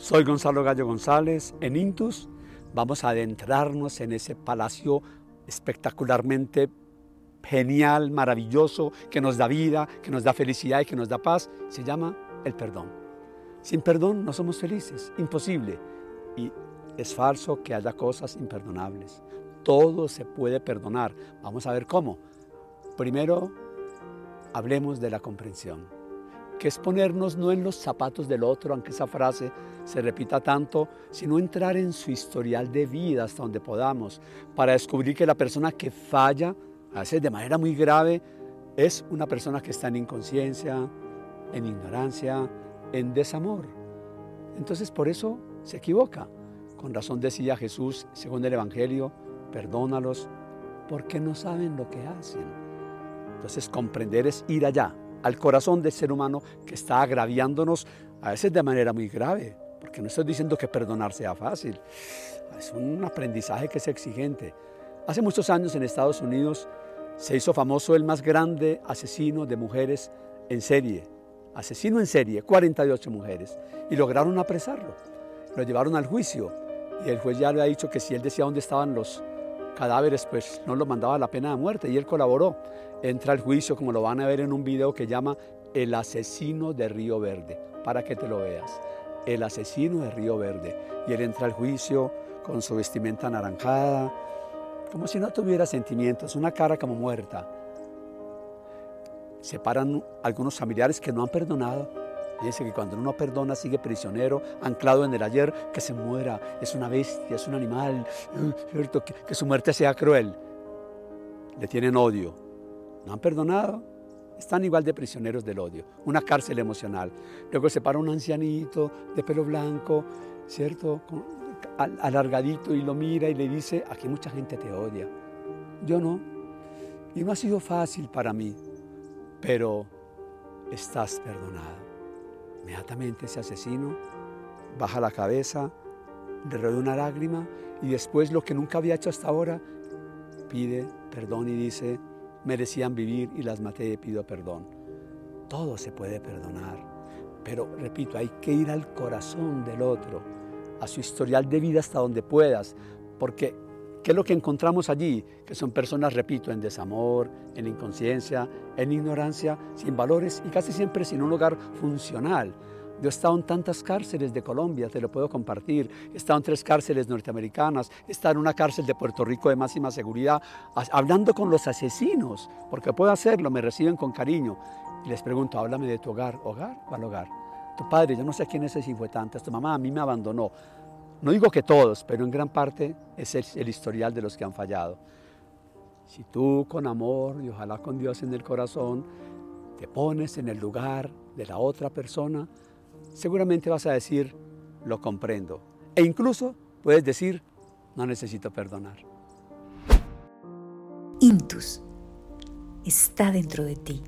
Soy Gonzalo Gallo González. En Intus vamos a adentrarnos en ese palacio espectacularmente genial, maravilloso, que nos da vida, que nos da felicidad y que nos da paz. Se llama el perdón. Sin perdón no somos felices, imposible. Y es falso que haya cosas imperdonables. Todo se puede perdonar. Vamos a ver cómo. Primero, hablemos de la comprensión que es ponernos no en los zapatos del otro, aunque esa frase se repita tanto, sino entrar en su historial de vida hasta donde podamos, para descubrir que la persona que falla, a veces de manera muy grave, es una persona que está en inconsciencia, en ignorancia, en desamor. Entonces por eso se equivoca. Con razón decía Jesús, según el Evangelio, perdónalos porque no saben lo que hacen. Entonces comprender es ir allá, al corazón del ser humano que está agraviándonos, a veces de manera muy grave, porque no estoy diciendo que perdonar sea fácil, es un aprendizaje que es exigente. Hace muchos años en Estados Unidos se hizo famoso el más grande asesino de mujeres en serie, asesino en serie, 48 mujeres, y lograron apresarlo. Lo llevaron al juicio y el juez ya le ha dicho que si él decía dónde estaban los cadáveres, pues no lo mandaba a la pena de muerte y él colaboró. Entra al juicio, como lo van a ver en un video que llama El asesino de Río Verde, para que te lo veas. El asesino de Río Verde. Y él entra al juicio con su vestimenta anaranjada, como si no tuviera sentimientos, una cara como muerta. Se paran algunos familiares que no han perdonado Dice que cuando uno perdona sigue prisionero, anclado en el ayer, que se muera, es una bestia, es un animal, ¿cierto? Que, que su muerte sea cruel. Le tienen odio. No han perdonado, están igual de prisioneros del odio, una cárcel emocional. Luego se para un ancianito de pelo blanco, ¿cierto? alargadito y lo mira y le dice, aquí mucha gente te odia. Yo no. Y no ha sido fácil para mí, pero estás perdonado. Inmediatamente ese asesino baja la cabeza, le una lágrima y después lo que nunca había hecho hasta ahora, pide perdón y dice, merecían vivir y las maté y pido perdón. Todo se puede perdonar, pero repito, hay que ir al corazón del otro, a su historial de vida hasta donde puedas, porque ¿qué es lo que encontramos allí? Que son personas, repito, en desamor, en inconsciencia, en ignorancia, sin valores y casi siempre sin un hogar funcional. Yo he estado en tantas cárceles de Colombia, te lo puedo compartir. He estado en tres cárceles norteamericanas, he estado en una cárcel de Puerto Rico de máxima seguridad, hablando con los asesinos, porque puedo hacerlo, me reciben con cariño. Y les pregunto, háblame de tu hogar, ¿hogar al hogar? Tu padre, yo no sé quién es ese fue tantas, tu mamá a mí me abandonó. No digo que todos, pero en gran parte es el historial de los que han fallado. Si tú con amor y ojalá con Dios en el corazón te pones en el lugar de la otra persona, seguramente vas a decir, lo comprendo. E incluso puedes decir, no necesito perdonar. Intus está dentro de ti.